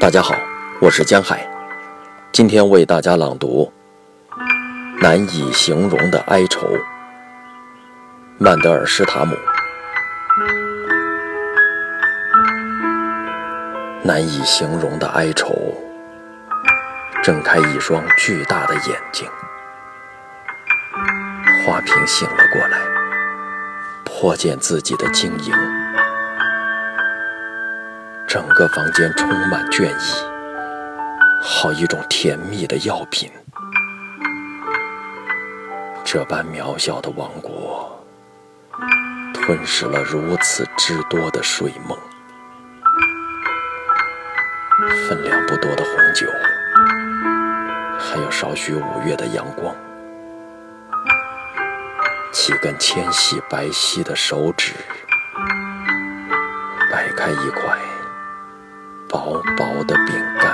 大家好，我是江海，今天为大家朗读《难以形容的哀愁》，曼德尔施塔姆。难以形容的哀愁，睁开一双巨大的眼睛，花瓶醒了过来，破见自己的晶莹。整个房间充满倦意，好一种甜蜜的药品。这般渺小的王国，吞噬了如此之多的睡梦。分量不多的红酒，还有少许五月的阳光。几根纤细白皙的手指，掰开一块。薄薄的饼干。